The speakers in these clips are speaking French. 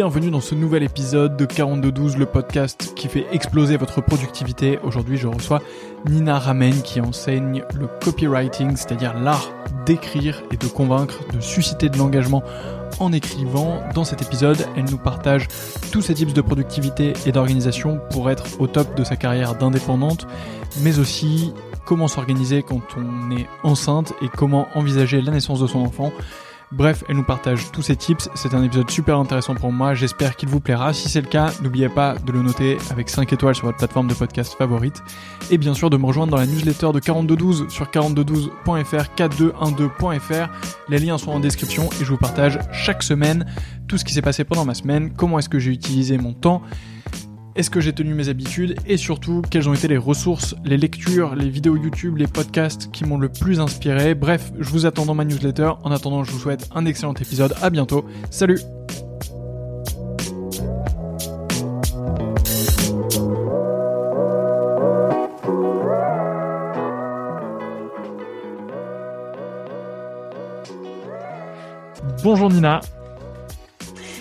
bienvenue dans ce nouvel épisode de 4212, le podcast qui fait exploser votre productivité. Aujourd'hui, je reçois Nina Ramen qui enseigne le copywriting, c'est-à-dire l'art d'écrire et de convaincre, de susciter de l'engagement en écrivant. Dans cet épisode, elle nous partage tous ses tips de productivité et d'organisation pour être au top de sa carrière d'indépendante, mais aussi comment s'organiser quand on est enceinte et comment envisager la naissance de son enfant. Bref, elle nous partage tous ses tips. C'est un épisode super intéressant pour moi. J'espère qu'il vous plaira. Si c'est le cas, n'oubliez pas de le noter avec 5 étoiles sur votre plateforme de podcast favorite. Et bien sûr, de me rejoindre dans la newsletter de 4212 sur 4212.fr, 4212.fr. Les liens sont en description et je vous partage chaque semaine tout ce qui s'est passé pendant ma semaine, comment est-ce que j'ai utilisé mon temps? Est-ce que j'ai tenu mes habitudes et surtout quelles ont été les ressources, les lectures, les vidéos YouTube, les podcasts qui m'ont le plus inspiré? Bref, je vous attends dans ma newsletter. En attendant, je vous souhaite un excellent épisode. À bientôt. Salut. Bonjour Nina.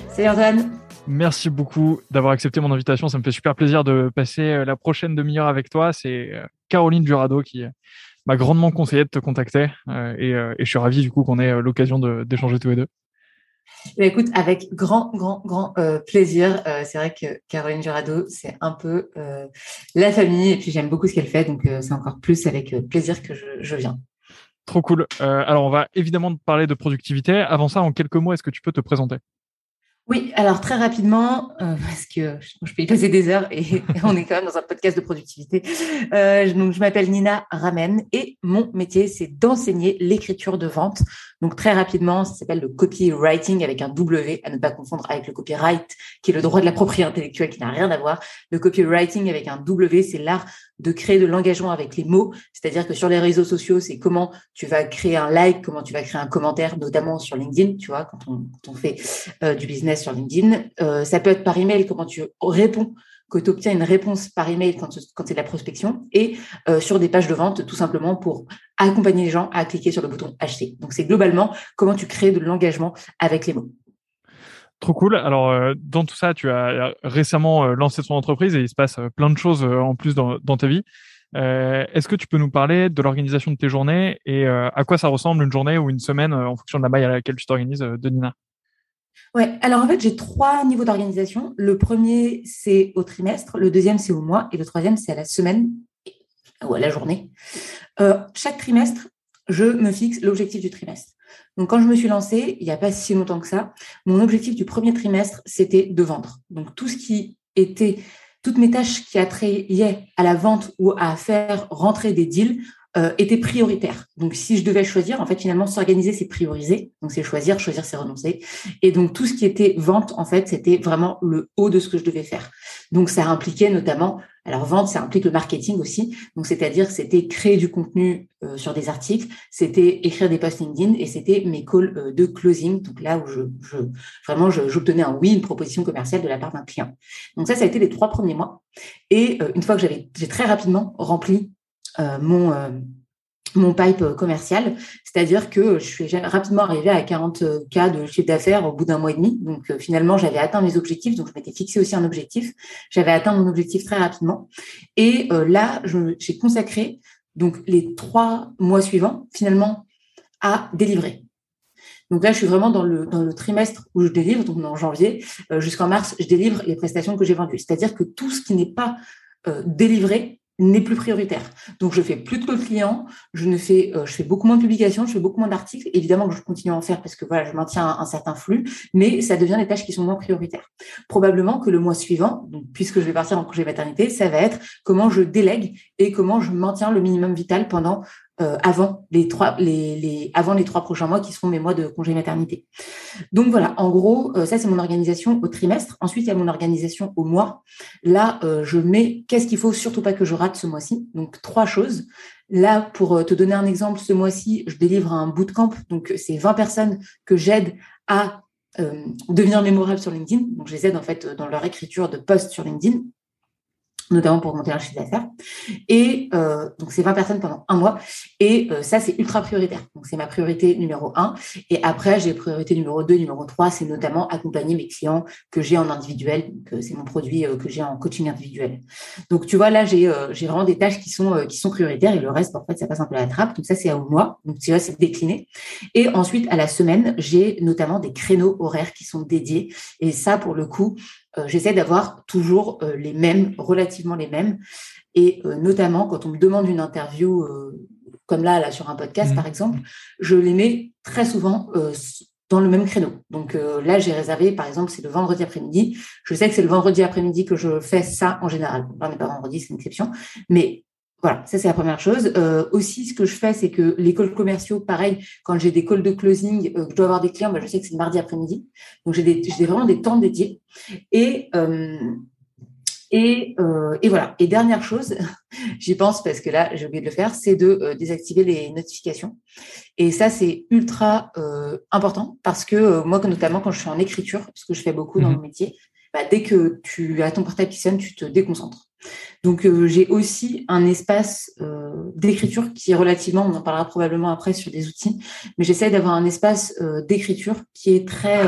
Salut Antoine. Merci beaucoup d'avoir accepté mon invitation. Ça me fait super plaisir de passer euh, la prochaine demi-heure avec toi. C'est euh, Caroline Durado qui euh, m'a grandement conseillé de te contacter et, je suis ravi du coup qu'on ait l'occasion d'échanger tous les deux. Eh écoute, avec grand, grand, grand plaisir. c'est vrai que Caroline Durado, c'est un peu la famille et puis j'aime beaucoup ce qu'elle fait, donc c'est encore plus avec plaisir que je, je viens. Trop cool. alors, on va évidemment parler de productivité. Avant ça, en quelques mots, est-ce que tu peux te présenter? Oui, alors très rapidement, euh, parce que je peux y passer des heures et, on est quand même dans un podcast de productivité. Euh, donc, je m'appelle Nina Ramen et mon métier, c'est d'enseigner l'écriture de vente. Donc, très rapidement, ça s'appelle le copywriting avec un W, à ne pas confondre avec le copyright, qui est le droit de la propriété intellectuelle, qui n'a rien à voir. Le copywriting avec un W, c'est l'art de créer de l'engagement avec les mots. C'est-à-dire que sur les réseaux sociaux, c'est comment tu vas créer un like, comment tu vas créer un commentaire, notamment sur LinkedIn, tu vois, quand on, quand fait euh, du business sur LinkedIn. Euh, ça peut être par email, comment tu réponds que tu obtiens une réponse par email quand, quand c'est de la prospection et euh, sur des pages de vente tout simplement pour accompagner les gens à cliquer sur le bouton acheter. Donc c'est globalement comment tu crées de l'engagement avec les mots. Trop cool. Alors, euh, dans tout ça, tu as récemment euh, lancé ton entreprise et il se passe euh, plein de choses en plus dans, ta vie. Est-ce que tu peux nous parler de l'organisation de tes journées et à quoi ça ressemble une journée ou une semaine en fonction de la maille à laquelle tu t'organises, de Nina? Ouais, alors en fait, j'ai trois niveaux d'organisation. Le premier, c'est au trimestre, le deuxième, c'est au mois, et le troisième, c'est à la semaine ou à la journée. chaque trimestre, je me fixe l'objectif du trimestre. Donc, quand je me suis lancée, il n'y a pas si longtemps que ça, mon objectif du premier trimestre, c'était de vendre. Donc, tout ce qui était, toutes mes tâches qui attrayaient à la vente ou à faire rentrer des deals euh, étaient prioritaires. Donc, si je devais choisir, en fait, finalement, s'organiser, c'est prioriser. Donc, c'est choisir, choisir, c'est renoncer. Et donc, tout ce qui était vente, en fait, c'était vraiment le haut de ce que je devais faire. Donc, ça impliquait notamment alors vente, ça implique le marketing aussi. Donc c'est-à-dire c'était créer du contenu euh, sur des articles, c'était écrire des posts LinkedIn et c'était mes calls euh, de closing. Donc là où je, je vraiment j'obtenais un oui, une proposition commerciale de la part d'un client. Donc ça, ça a été les trois premiers mois. Et euh, une fois que j'avais, j'ai très rapidement rempli mon mon pipe commercial, c'est-à-dire que je suis rapidement arrivée à 40 cas de chiffre d'affaires au bout d'un mois et demi. Donc euh, finalement, j'avais atteint mes objectifs, donc je m'étais fixé aussi un objectif. J'avais atteint mon objectif très rapidement. Et euh, là, j'ai consacré donc les trois mois suivants finalement à délivrer. Donc là, je suis vraiment dans le, dans le trimestre où je délivre, donc en janvier euh, jusqu'en mars, je délivre les prestations que j'ai vendues. C'est-à-dire que tout ce qui n'est pas délivré, n'est plus prioritaire. Donc je fais plus de clients, je ne fais euh, je fais beaucoup moins de publications, je fais beaucoup moins d'articles. Évidemment que je continue à en faire parce que voilà, je maintiens un, certain flux, mais ça devient des tâches qui sont moins prioritaires. Probablement que le mois suivant, puisque je vais partir en congé maternité, ça va être comment je délègue et comment je maintiens le minimum vital pendant euh, avant les trois prochains mois qui seront mes mois de congé maternité. Donc voilà, en gros, euh, ça c'est mon organisation au trimestre. Ensuite, il y a mon organisation au mois. Là, euh, je mets qu'est-ce qu'il faut surtout pas que je rate ce mois-ci. Donc trois choses. Là, pour te donner un exemple, ce mois-ci, je délivre un bootcamp. Donc c'est 20 personnes que j'aide à devenir mémorables sur LinkedIn. Donc je les aide en fait dans leur écriture de posts sur LinkedIn. Notamment pour monter un chiffre d'affaires. Et euh, donc, c'est 20 personnes pendant un mois. Et euh, ça, c'est ultra prioritaire. Donc, c'est ma priorité numéro un. Et après, j'ai priorité numéro deux, numéro trois, c'est notamment accompagner mes clients que j'ai en individuel. Que c'est mon produit euh, que j'ai en coaching individuel. Donc, tu vois, là, j'ai j'ai vraiment des tâches qui sont qui sont prioritaires et le reste, en fait, ça passe un peu à la trappe. Donc, ça, c'est au mois. Donc, tu vois, c'est décliné. Et ensuite, à la semaine, j'ai notamment des créneaux horaires qui sont dédiés. Et ça, pour le coup, euh, j'essaie d'avoir toujours euh, les mêmes, relativement les mêmes. Et euh, notamment, quand on me demande une interview, comme là, là, sur un podcast, mmh. par exemple, je les mets très souvent dans le même créneau. Donc là, j'ai réservé, par exemple, c'est le vendredi après-midi. Je sais que c'est le vendredi après-midi que je fais ça en général. On n'est pas vendredi, c'est une exception. Mais voilà, ça c'est la première chose. Euh, aussi, ce que je fais, c'est que les calls commerciaux, pareil, quand j'ai des calls de closing, euh, je dois avoir des clients, bah, je sais que c'est le mardi après-midi. Donc j'ai vraiment des temps dédiés. Et euh, et, et voilà. Et dernière chose, j'y pense parce que là j'ai oublié de le faire, c'est de désactiver les notifications. Et ça c'est ultra important parce que moi, notamment quand je suis en écriture, parce que je fais beaucoup dans mmh mon métier, bah, dès que tu as ton portable qui sonne, tu te déconcentres. Donc euh, j'ai aussi un espace euh, d'écriture qui est relativement, on en parlera probablement après sur des outils, mais j'essaie d'avoir un espace euh, d'écriture qui est très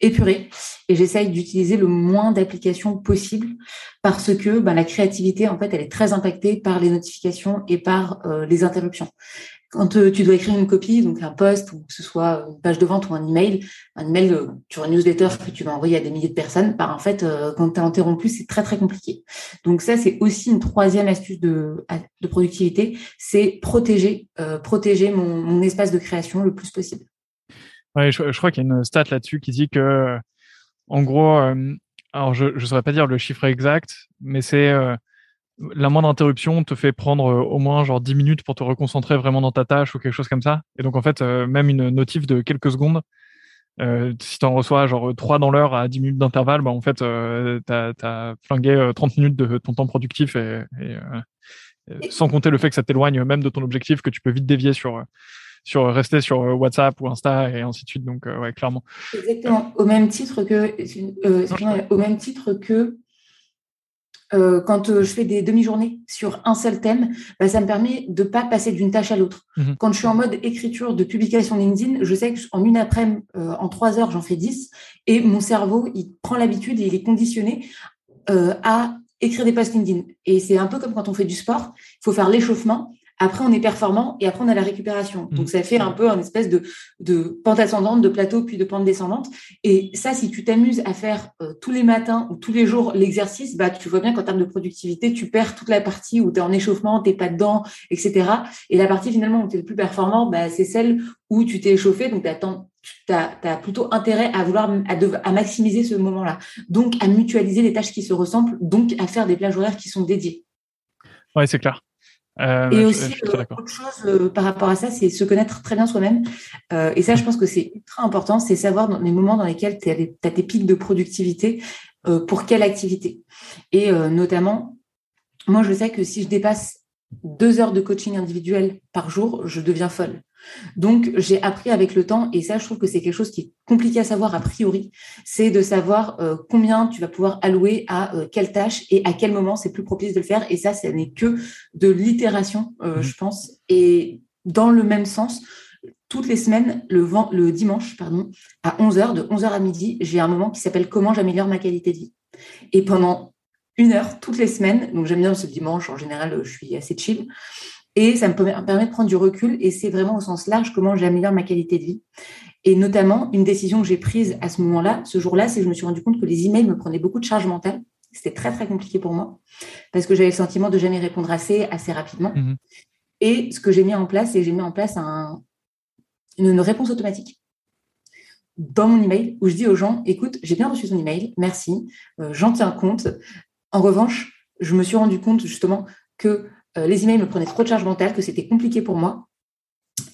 épuré et j'essaye d'utiliser le moins d'applications possible parce que bah, la créativité en fait elle est très impactée par les notifications et par les interruptions quand euh, tu dois écrire une copie, donc un post, ou que ce soit une page de vente ou un email, un email euh, sur une newsletter que tu vas envoyer à des milliers de personnes, bah, en fait, euh, quand tu as interrompu, c'est très, très compliqué. Donc ça, c'est aussi une troisième astuce de, de productivité, c'est protéger, protéger mon, espace de création le plus possible. Je, crois qu'il y a une stat là-dessus qui dit que, en gros, alors je ne saurais pas dire le chiffre exact, mais c'est la moindre interruption te fait prendre euh, au moins genre 10 minutes pour te reconcentrer vraiment dans ta tâche ou quelque chose comme ça. Et donc en fait, euh, même une notif de quelques secondes, euh, si tu en reçois genre 3 dans l'heure à 10 minutes d'intervalle, bah en fait, euh, tu as, flingué 30 minutes de ton temps productif et, sans compter le fait que ça t'éloigne même de ton objectif que tu peux vite dévier sur sur rester sur WhatsApp ou Insta et ainsi de suite. Donc ouais, clairement. Exactement. Au même titre que au même titre que euh, quand euh, je fais des demi-journées sur un seul thème, bah, ça me permet de pas passer d'une tâche à l'autre. Mhm. Quand je suis en mode écriture de publication LinkedIn, je sais qu'en une après-midi, euh, en trois heures, j'en fais dix, et mon cerveau, il prend l'habitude et il est conditionné à écrire des posts LinkedIn. Et c'est un peu comme quand on fait du sport, il faut faire l'échauffement après, on est performant et après, on a la récupération. Donc, mmh. ça fait un peu un espèce de, de pente ascendante, de plateau, puis de pente descendante. Et ça, si tu t'amuses à faire euh, tous les matins ou tous les jours l'exercice, bah, tu vois bien qu'en termes de productivité, tu perds toute la partie où tu es en échauffement, tu pas dedans, etc. Et la partie finalement où tu es le plus performant, bah, c'est celle où tu t'es échauffé. Donc, tu as, plutôt intérêt à vouloir à, à maximiser ce moment-là. Donc, à mutualiser les tâches qui se ressemblent, donc à faire des plages horaires qui sont dédiées. Oui, c'est clair. Euh, et aussi, euh, autre chose euh, par rapport à ça, c'est se connaître très bien soi-même. et ça, je pense que c'est très important, c'est savoir dans les moments dans lesquels tu as, tes pics de productivité, pour quelle activité. Et notamment, moi, je sais que si je dépasse deux heures de coaching individuel par jour, je deviens folle. Donc, j'ai appris avec le temps, et ça, je trouve que c'est quelque chose qui est compliqué à savoir a priori, c'est de savoir euh, combien tu vas pouvoir allouer à euh, quelle tâche et à quel moment c'est plus propice de le faire. Et ça, ce n'est que de l'itération, euh, mmh. je pense. Et dans le même sens, toutes les semaines, le, le dimanche, pardon, à 11h, de 11h à midi, j'ai un moment qui s'appelle Comment j'améliore ma qualité de vie. Et pendant une heure, toutes les semaines, donc j'aime bien ce dimanche, en général, je suis assez chill, et ça me permet de prendre du recul et c'est vraiment au sens large comment j'améliore ma qualité de vie. Et notamment, une décision que j'ai prise à ce moment-là, ce jour-là, c'est que je me suis rendu compte que les emails me prenaient beaucoup de charge mentale. C'était très, très compliqué pour moi parce que j'avais le sentiment de jamais répondre assez, assez rapidement. Mhm. Et ce que j'ai mis en place, c'est que j'ai mis en place un, une, réponse automatique dans mon email où je dis aux gens, écoute, j'ai bien reçu ton email, merci, euh, j'en tiens compte. En revanche, je me suis rendu compte justement que euh, les emails me prenaient trop de charge mentale, que c'était compliqué pour moi.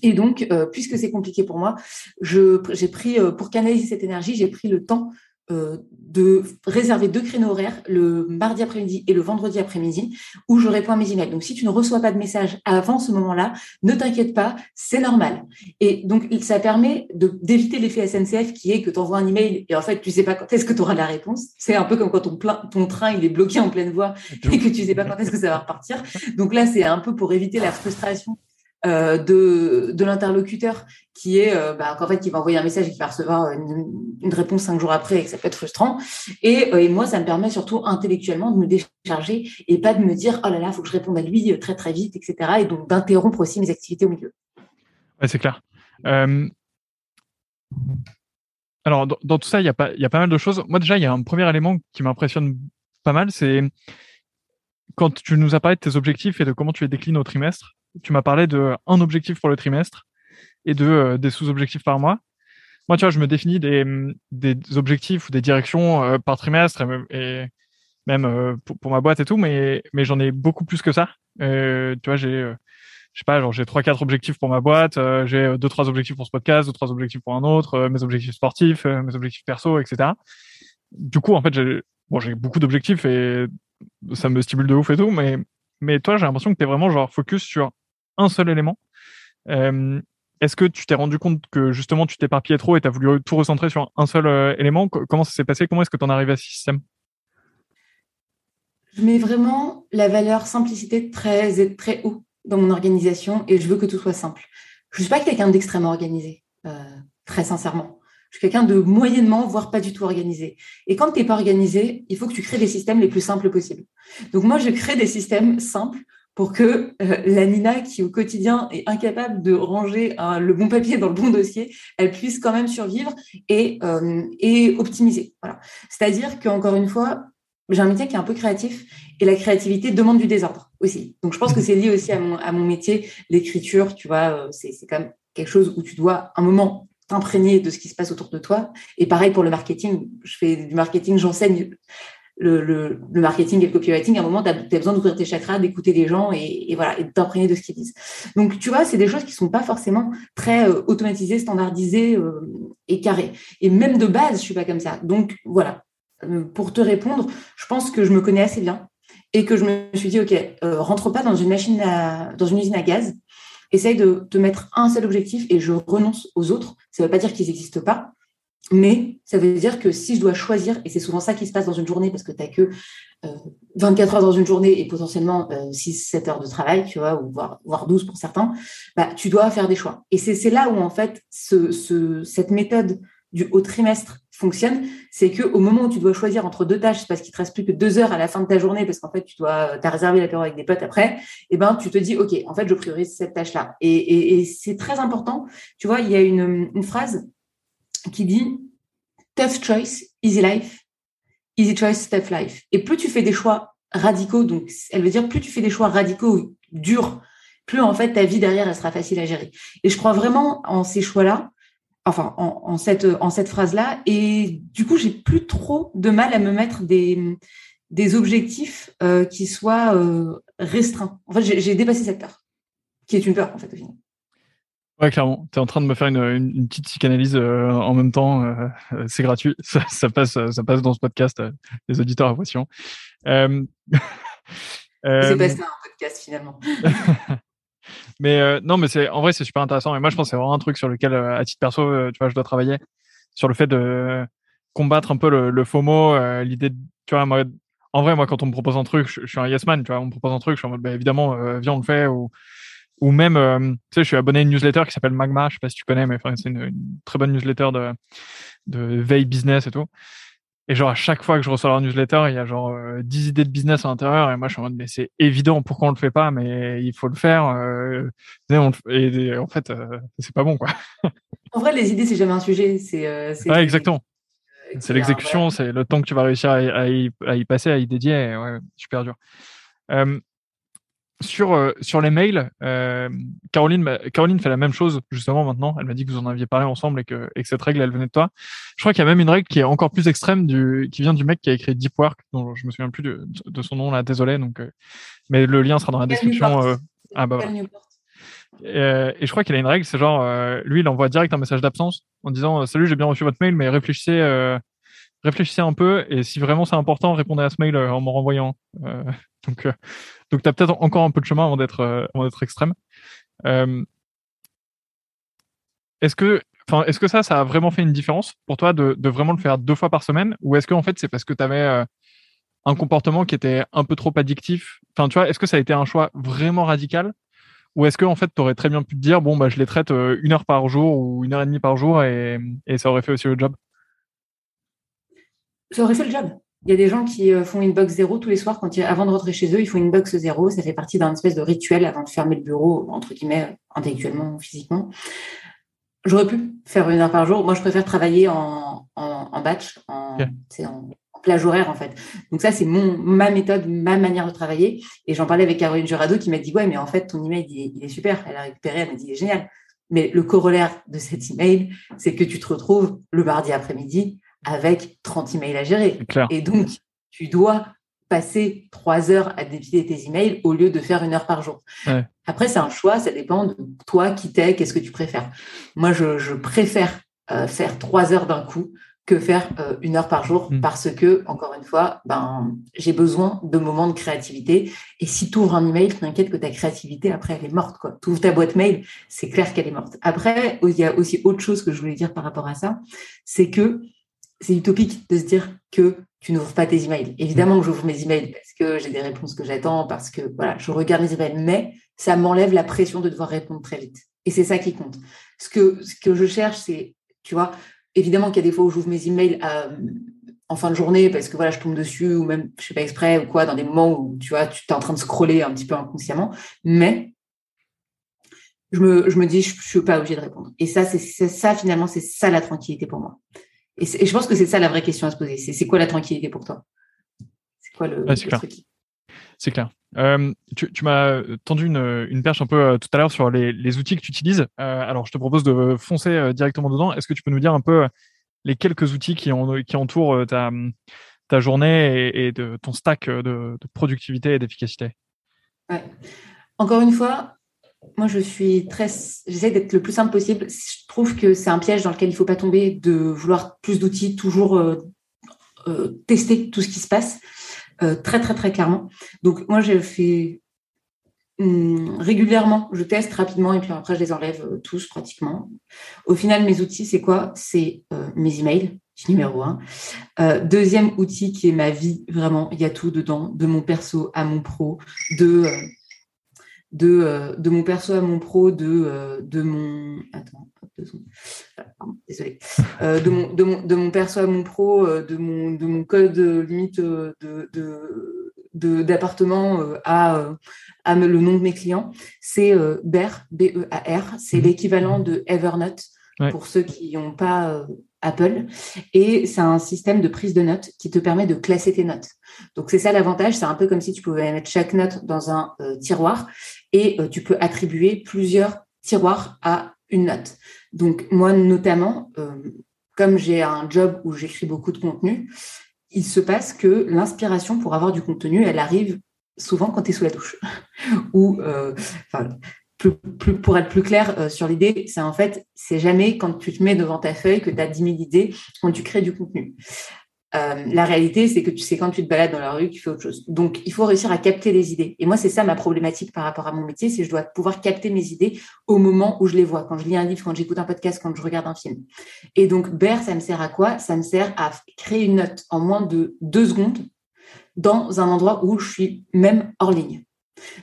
Et donc, euh, puisque c'est compliqué pour moi, j'ai pris, euh, pour canaliser cette énergie, j'ai pris le temps de réserver deux créneaux horaires, le mardi après-midi et le vendredi après-midi, où je réponds à mes emails. Donc, si tu ne reçois pas de message avant ce moment-là, ne t'inquiète pas, c'est normal. Et donc, ça permet d'éviter l'effet SNCF qui est que tu envoies un email et en fait, tu sais pas quand est-ce que tu auras la réponse. C'est un peu comme quand ton, ton train il est bloqué en pleine voie et que tu sais pas quand est-ce que ça va repartir. Donc là, c'est un peu pour éviter la frustration euh, de, de l'interlocuteur qui est euh, bah, fait va envoyer un message et qui va recevoir une, réponse cinq jours après et que ça peut être frustrant. Et, euh, et, moi ça me permet surtout intellectuellement de me décharger et pas de me dire oh là là faut que je réponde à lui très très vite etc et donc d'interrompre aussi mes activités au milieu. C'est clair. Alors dans, tout ça il y a pas il y a pas mal de choses. Moi déjà il y a un premier élément qui m'impressionne pas mal c'est quand tu nous as parlé de tes objectifs et de comment tu les déclines au trimestre tu m'as parlé de un objectif pour le trimestre et de euh, des sous-objectifs par mois. Moi, tu vois, je me définis des, des objectifs ou des directions euh, par trimestre et, même euh, pour, ma boîte et tout, mais mais j'en ai beaucoup plus que ça. tu vois, j'ai je sais pas, genre j'ai trois quatre objectifs pour ma boîte, j'ai deux trois objectifs pour ce podcast, deux trois objectifs pour un autre, mes objectifs sportifs, mes objectifs perso, etc. Du coup, en fait, j'ai bon, j'ai beaucoup d'objectifs et ça me stimule de ouf et tout, mais mais toi, j'ai l'impression que tu es vraiment genre focus sur un seul élément. Euh, est-ce que tu t'es rendu compte que justement tu t'éparpillais trop et tu as voulu tout recentrer sur un seul euh, élément? Comment ça s'est passé? Comment est-ce que tu en arrives à ce système? Je mets vraiment la valeur simplicité très, très haut dans mon organisation et je veux que tout soit simple. Je ne suis pas quelqu'un d'extrêmement organisé, euh, très sincèrement. Je suis quelqu'un de moyennement, voire pas du tout organisé. Et quand tu n'es pas organisé, il faut que tu crées des systèmes les plus simples possibles. Donc moi, je crée des systèmes simples pour que euh, la Nina, qui au quotidien est incapable de ranger le bon papier dans le bon dossier, elle puisse quand même survivre et, euh, et optimiser. Voilà. C'est-à-dire qu'encore une fois, j'ai un métier qui est un peu créatif et la créativité demande du désordre aussi. Donc je pense que c'est lié aussi à mon, à mon métier, l'écriture, tu vois, euh, c'est quand même quelque chose où tu dois un moment t'imprégner de ce qui se passe autour de toi. Et pareil pour le marketing, je fais du marketing, j'enseigne le, marketing et le copywriting, à un moment, tu as, besoin d'ouvrir tes chakras, d'écouter les gens et, voilà, et de t'imprégner de ce qu'ils disent. Donc, tu vois, c'est des choses qui sont pas forcément très euh, automatisées, standardisées euh, et carrées. Et même de base, je suis pas comme ça. Donc, voilà. Euh, pour te répondre, je pense que je me connais assez bien et que je me suis dit, OK, rentre pas dans une machine dans une usine à gaz. Essaye de te mettre un seul objectif et je renonce aux autres. Ça ne veut pas dire qu'ils n'existent pas. Mais ça veut dire que si je dois choisir, et c'est souvent ça qui se passe dans une journée, parce que tu n'as que 24 euh, heures dans une journée et potentiellement 6-7 euh, heures de travail, tu vois, ou voire, voire 12 pour certains, bah, tu dois faire des choix. Et c'est là où, en fait, ce, ce, cette méthode du haut trimestre fonctionne, c'est que au moment où tu dois choisir entre deux tâches, parce qu'il te reste plus que deux heures à la fin de ta journée, parce qu'en fait tu dois, as réservé l'apéro avec des potes après, et eh ben tu te dis ok, en fait je priorise cette tâche-là. Et, et, c'est très important. Tu vois, il y a une phrase qui dit Tough choice, easy life. Easy choice, tough life. Et plus tu fais des choix radicaux, donc elle veut dire plus tu fais des choix radicaux, durs, plus en fait ta vie derrière elle sera facile à gérer. Et je crois vraiment en ces choix-là, enfin en, cette en cette phrase-là. Et du coup, j'ai plus trop de mal à me mettre des des objectifs euh, qui soient euh, restreints. En fait, j'ai dépassé cette peur, qui est une peur en fait au final. Ouais, clairement. Tu es en train de me faire une, une, petite psychanalyse euh, en même temps. Euh, euh, c'est gratuit. Ça, ça, passe, ça passe dans ce podcast. les auditeurs apprécient. Euh, c'est pas ça un podcast finalement. mais non, mais c'est en vrai c'est super intéressant. Et moi je pense que c'est vraiment un truc sur lequel à titre perso, tu vois, je dois travailler sur le fait de combattre un peu le, le FOMO, l'idée, de, tu vois, moi, en vrai moi quand on me propose un truc, je, suis un yes man, tu vois, on me propose un truc, je suis en mode, bah, évidemment, viens on le fait ou ou même, euh, tu sais, je suis abonné à une newsletter qui s'appelle Magma, je sais pas si tu connais, mais c'est une, très bonne newsletter de, de veille business et tout. Et genre, à chaque fois que je reçois leur newsletter, il y a genre euh, 10 idées de business à l'intérieur. Et moi, je suis en mode, mais c'est évident, pourquoi on le fait pas? Mais il faut le faire. Euh, et, en fait, euh, c'est pas bon, quoi. En vrai, les idées, c'est jamais un sujet. C'est, euh, ouais, exactement. C'est l'exécution, c'est le temps que tu vas réussir à, à, y, à y, passer, à y dédier. Ouais, super dur. Euh, sur euh, sur les mails, euh, Caroline Caroline fait la même chose justement maintenant. Elle m'a dit que vous en aviez parlé ensemble et que, et que cette règle elle venait de toi. Je crois qu'il y a même une règle qui est encore plus extrême du qui vient du mec qui a écrit Deep Work, dont je me souviens plus de, de son nom là, désolé. Donc, euh, mais le lien sera dans la description. Euh, ah bah. Euh, et je crois qu'il a une règle, c'est genre lui il envoie direct un message d'absence en disant salut j'ai bien reçu votre mail mais réfléchissez réfléchissez un peu et si vraiment c'est important, répondez à ce mail en me renvoyant. donc, donc tu as peut-être encore un peu de chemin avant d'être d'être extrême. est-ce que Enfin, est-ce que ça, ça a vraiment fait une différence pour toi de, de vraiment le faire deux fois par semaine? Ou est-ce que en fait c'est parce que tu avais un comportement qui était un peu trop addictif? Enfin, tu vois, est-ce que ça a été un choix vraiment radical? Ou est-ce que en fait, tu aurais très bien pu te dire, bon, bah, je les traite euh, une heure par jour ou une heure et demie par jour et, ça aurait fait aussi le job? Ça aurait fait le job. Il y a des gens qui euh, font une box zéro tous les soirs quand avant de rentrer chez eux, ils font une box zéro. Ça fait partie d'un espèce de rituel avant de fermer le bureau, entre guillemets, intellectuellement ou physiquement. J'aurais pu faire une heure par jour. Moi, je préfère travailler en, batch, en, en, plage horaire en fait. Donc ça, c'est mon ma méthode, ma manière de travailler. Et j'en parlais avec Caroline Jurado qui m'a dit ouais, mais en fait ton email il est, super. Elle a récupéré, elle m'a dit il est génial. Mais le corollaire de cet email, c'est que tu te retrouves le mardi après-midi avec 30 emails à gérer. Et donc tu dois passer trois heures à dépiler tes emails au lieu de faire une heure par jour. Après, c'est un choix, ça dépend de toi qui t'es, qu'est-ce que tu préfères. Moi, je, préfère euh, faire trois heures d'un coup que faire euh, une heure par jour mm. parce que, encore une fois, ben, j'ai besoin de moments de créativité. Et si tu ouvres un email, t'inquiète que ta créativité, après, elle est morte. Tu ouvres ta boîte mail, c'est clair qu'elle est morte. Après, il y a aussi autre chose que je voulais dire par rapport à ça, c'est que c'est utopique de se dire que tu n'ouvres pas tes emails. Évidemment que j'ouvre mes emails parce que j'ai des réponses que j'attends, parce que voilà, je regarde mes emails, mais ça m'enlève la pression de devoir répondre très vite. Et c'est ça qui compte. Ce que, ce que je cherche, c'est, tu vois, Évidemment qu'il y a des fois où j'ouvre mes emails euh, en fin de journée parce que voilà, je tombe dessus ou même je fais pas exprès ou quoi, dans des moments où tu vois, tu es en train de scroller un petit peu inconsciemment. Mais je me, je me dis, je, ne suis pas obligée de répondre. Et ça, c'est ça finalement, c'est ça la tranquillité pour moi. Et, je pense que c'est ça la vraie question à se poser. C'est quoi la tranquillité pour toi? C'est quoi le, truc C'est clair. Euh, tu, m'as tendu une, perche un peu euh, tout à l'heure sur les, outils que tu utilises. Euh, alors, je te propose de foncer directement dedans. Est-ce que tu peux nous dire un peu les quelques outils qui, entourent ta, journée et, de ton stack de, productivité et d'efficacité? Encore une fois, moi, je suis très, j'essaie d'être le plus simple possible. Je trouve que c'est un piège dans lequel il ne faut pas tomber de vouloir plus d'outils, toujours tester tout ce qui se passe. Euh, très très très clairement. Donc moi j'ai fait hum, régulièrement, je teste rapidement et puis après je les enlève euh, tous pratiquement. Au final, mes outils, c'est quoi? C'est euh, mes emails, numéro un. deuxième outil qui est ma vie, vraiment, il y a tout dedans, de mon perso à mon pro, de de, de mon perso à mon pro, de, de mon attends, désolé. Euh, de, mon, de, mon, de, mon, perso à mon pro, euh, de mon, de mon code limite euh, de, d'appartement à, à le nom de mes clients, c'est BER, B-E-A-R. C'est mhm. l'équivalent de Evernote pour ceux qui n'ont pas Apple. Et c'est un système de prise de notes qui te permet de classer tes notes. Donc c'est ça l'avantage, c'est un peu comme si tu pouvais mettre chaque note dans un tiroir et tu peux attribuer plusieurs tiroirs à une note. Donc moi notamment, euh, comme j'ai un job où j'écris beaucoup de contenu, il se passe que l'inspiration pour avoir du contenu, elle arrive souvent quand tu es sous la douche. Ou, euh, pour être plus clair euh, sur l'idée, c'est en fait, c'est jamais quand tu te mets devant ta feuille que tu as 10 000 idées quand tu crées du contenu. Euh, la réalité, c'est que tu sais quand tu te balades dans la rue, tu fais autre chose. Donc, il faut réussir à capter les idées. Et moi, c'est ça ma problématique par rapport à mon métier, c'est que je dois pouvoir capter mes idées au moment où je les vois, quand je lis un livre, quand j'écoute un podcast, quand je regarde un film. Et donc, BER, ça me sert à quoi? Ça me sert à créer une note en moins de deux secondes dans un endroit où je suis même hors ligne.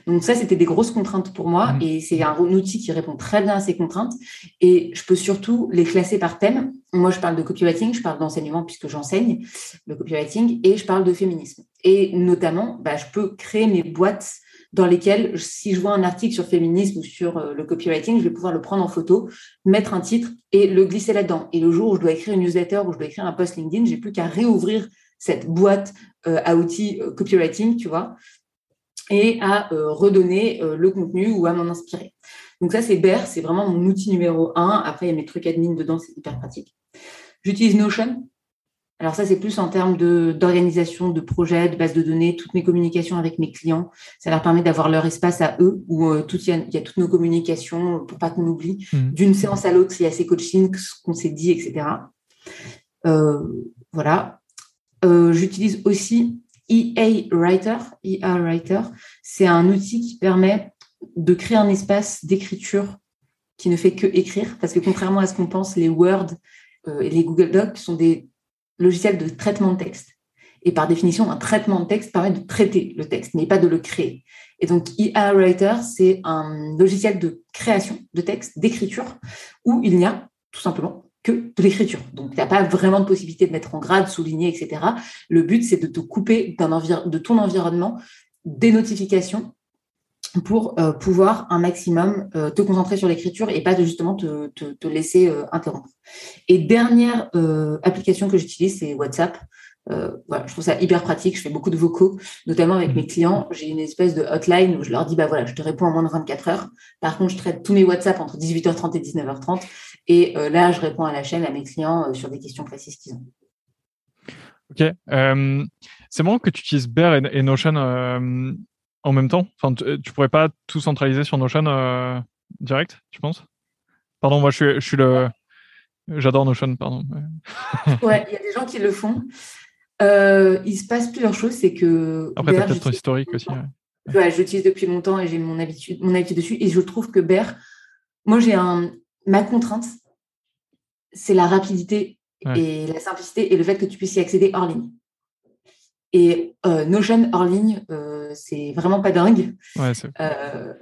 Donc ça, c'était des grosses contraintes pour moi mmh. et c'est un outil qui répond très bien à ces contraintes et je peux surtout les classer par thème. Moi, je parle de copywriting, je parle d'enseignement puisque j'enseigne le copywriting et je parle de féminisme. Et notamment, bah, je peux créer mes boîtes dans lesquelles, si je vois un article sur féminisme ou sur euh, le copywriting, je vais pouvoir le prendre en photo, mettre un titre et le glisser là-dedans. Et le jour où je dois écrire une newsletter ou je dois écrire un post LinkedIn, j'ai plus qu'à réouvrir cette boîte euh, à outils euh, copywriting, tu vois, et à euh, redonner euh, le contenu ou à m'en inspirer. Donc ça, c'est Bear, c'est vraiment mon outil numéro un. Après, il y a mes trucs admin dedans, c'est hyper pratique. J'utilise Notion. Alors ça, c'est plus en termes d'organisation, de, projet, de base de données, toutes mes communications avec mes clients. Ça leur permet d'avoir leur espace à eux, où euh, tout, il, y a, toutes nos communications, pour pas qu'on oublie, mmh. d'une séance à l'autre, il y a ces coachings, ce qu'on s'est dit, etc. voilà. j'utilise aussi EA Writer. EA Writer, c'est un outil qui permet de créer un espace d'écriture qui ne fait que écrire, parce que contrairement à ce qu'on pense, les Word et les Google Docs sont des logiciels de traitement de texte. Et par définition, un traitement de texte permet de traiter le texte, mais pas de le créer. Et donc, EA Writer, c'est un logiciel de création de texte, d'écriture, où il n'y a tout simplement que de l'écriture. Donc, n'y a pas vraiment de possibilité de mettre en grade, souligner, etc. Le but, c'est de te couper de ton environnement des notifications pour euh, pouvoir un maximum euh, te concentrer sur l'écriture et pas de justement te, te, laisser euh, interrompre. Et dernière application que j'utilise, c'est WhatsApp. voilà, je trouve ça hyper pratique. Je fais beaucoup de vocaux, notamment avec mes clients. J'ai une espèce de hotline où je leur dis bah voilà, je te réponds en moins de 24 heures. Par contre, je traite tous mes WhatsApp entre 18h30 et 19h30. Et là, je réponds à la chaîne à mes clients sur des questions précises qu'ils ont. Ok. c'est bon que tu utilises Bear et, Notion en même temps Enfin, tu, tu, pourrais pas tout centraliser sur Notion euh, direct, tu penses? Pardon, moi je suis, je suis le. J'adore Notion, pardon. ouais, il y a des gens qui le font. Euh, il se passe plusieurs choses, c'est que. Après, peut-être ton historique aussi. Ouais. ouais je l'utilise depuis longtemps et j'ai mon habitude, mon habitude dessus. Et je trouve que Bear, moi j'ai un. Ma contrainte, c'est la rapidité et la simplicité et le fait que tu puisses y accéder hors ligne. Et euh, Notion hors ligne, euh, c'est vraiment pas dingue. Euh,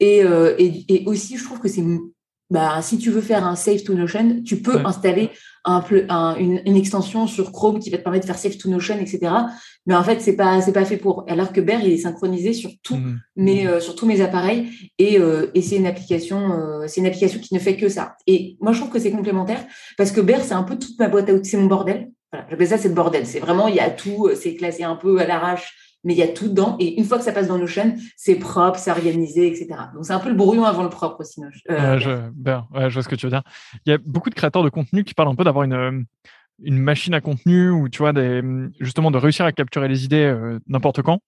et, et, aussi, je trouve que c'est bah, si tu veux faire un Save to Notion, tu peux installer un, une, extension sur Chrome qui va te permettre de faire Save to Notion, etc. Mais en fait, c'est pas c'est pas fait pour. Alors que Bear, il est synchronisé sur tout, mmh. mais sur tous mes appareils et, et c'est une application c'est une application qui ne fait que ça. Et moi, je trouve que c'est complémentaire parce que Bear, c'est un peu toute ma boîte à outils, c'est mon bordel. Voilà, j'appelle ça, c'est le bordel. C'est vraiment, il y a tout, euh, c'est classé un peu à l'arrache, mais il y a tout dedans. Et une fois que ça passe dans nos chaînes, c'est propre, c'est organisé, etc. Donc, c'est un peu le brouillon avant le propre aussi. Euh, je, ben, je vois ce que tu veux dire. Il y a beaucoup de créateurs de contenu qui parlent un peu d'avoir une, euh, une machine à contenu ou, tu vois, des, justement, de réussir à capturer les idées n'importe quand.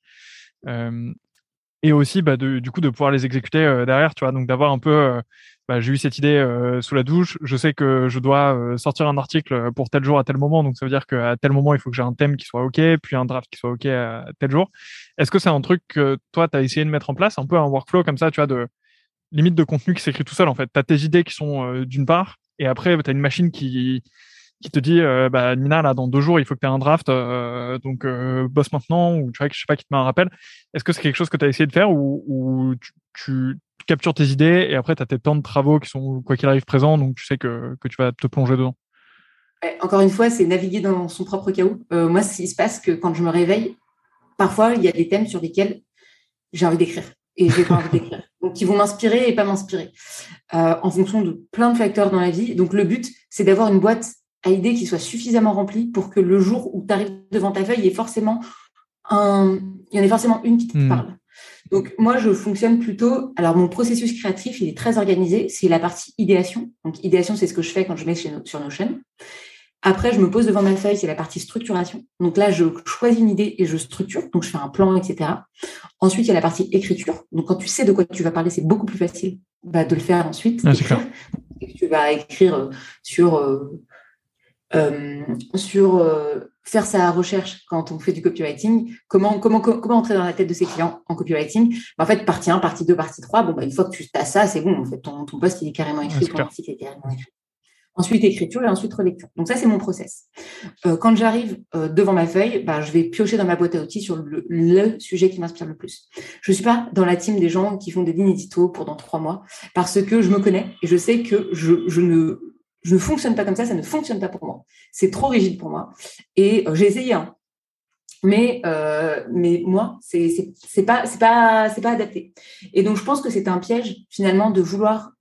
Et aussi, bah, de, du coup, de pouvoir les exécuter derrière, tu vois. Donc, d'avoir un peu bah, j'ai eu cette idée euh, sous la douche. Je sais que je dois euh, sortir un article pour tel jour à tel moment. Donc, ça veut dire qu'à tel moment, il faut que j'ai un thème qui soit OK, puis un draft qui soit OK à tel jour. Est-ce que c'est un truc que toi, tu as essayé de mettre en place, un peu un workflow comme ça, tu vois, de limite de contenu qui s'écrit tout seul, en fait? Tu as tes idées qui sont euh, d'une part, et après, tu as une machine qui, qui te dit, bah, Nina, là, dans deux jours, il faut que tu aies un draft, donc bosse maintenant, ou tu vois, je sais pas, qui te met un rappel. Est-ce que c'est quelque chose que tu as essayé de faire ou, ou tu, tu captures tes idées et après, tu as tes temps de travaux qui sont, quoi qu'il arrive, présents, donc tu sais que, que tu vas te plonger dedans? Encore une fois, c'est naviguer dans son propre chaos. Euh, moi, ce qui se passe, que quand je me réveille, parfois, il y a des thèmes sur lesquels j'ai envie d'écrire et j'ai pas envie d'écrire. Donc, qui vont m'inspirer et pas m'inspirer euh, en fonction de plein de facteurs dans la vie. Donc, le but, c'est d'avoir une boîte à idées qui soit suffisamment remplie pour que le jour où tu arrives devant ta feuille, il y ait forcément un, il y en ait forcément une qui te hmm. parle. Donc moi, je fonctionne plutôt. Alors mon processus créatif, il est très organisé. C'est la partie idéation. Donc idéation, c'est ce que je fais quand je mets sur nos chaînes. Après, je me pose devant ma feuille, c'est la partie structuration. Donc là, je choisis une idée et je structure. Donc je fais un plan, etc. Ensuite, il y a la partie écriture. Donc quand tu sais de quoi tu vas parler, c'est beaucoup plus facile bah, de le faire ensuite. Ah, tu vas écrire euh, sur euh, euh, sur euh, faire sa recherche quand on fait du copywriting, comment, comment, comment entrer dans la tête de ses clients en copywriting? Bah, en fait, partie 1, partie 2, partie 3, bon, bah, une fois que tu as ça, c'est bon, en fait, ton, ton poste il est carrément écrit, ton article est carrément écrit. Ensuite, écriture et ensuite relecture. Donc ça, c'est mon process. Euh, quand j'arrive euh, devant ma feuille, bah, je vais piocher dans ma boîte à outils sur le, le sujet qui m'inspire le plus. Je suis pas dans la team des gens qui font des lignes édito pendant trois mois parce que je me connais et je sais que je, je ne je ne fonctionne pas comme ça, ça ne fonctionne pas pour moi. C'est trop rigide pour moi. Et euh, j'ai essayé, hein. mais euh, mais moi, c'est c'est pas c'est pas c'est pas adapté. Et donc je pense que c'est un piège finalement de vouloir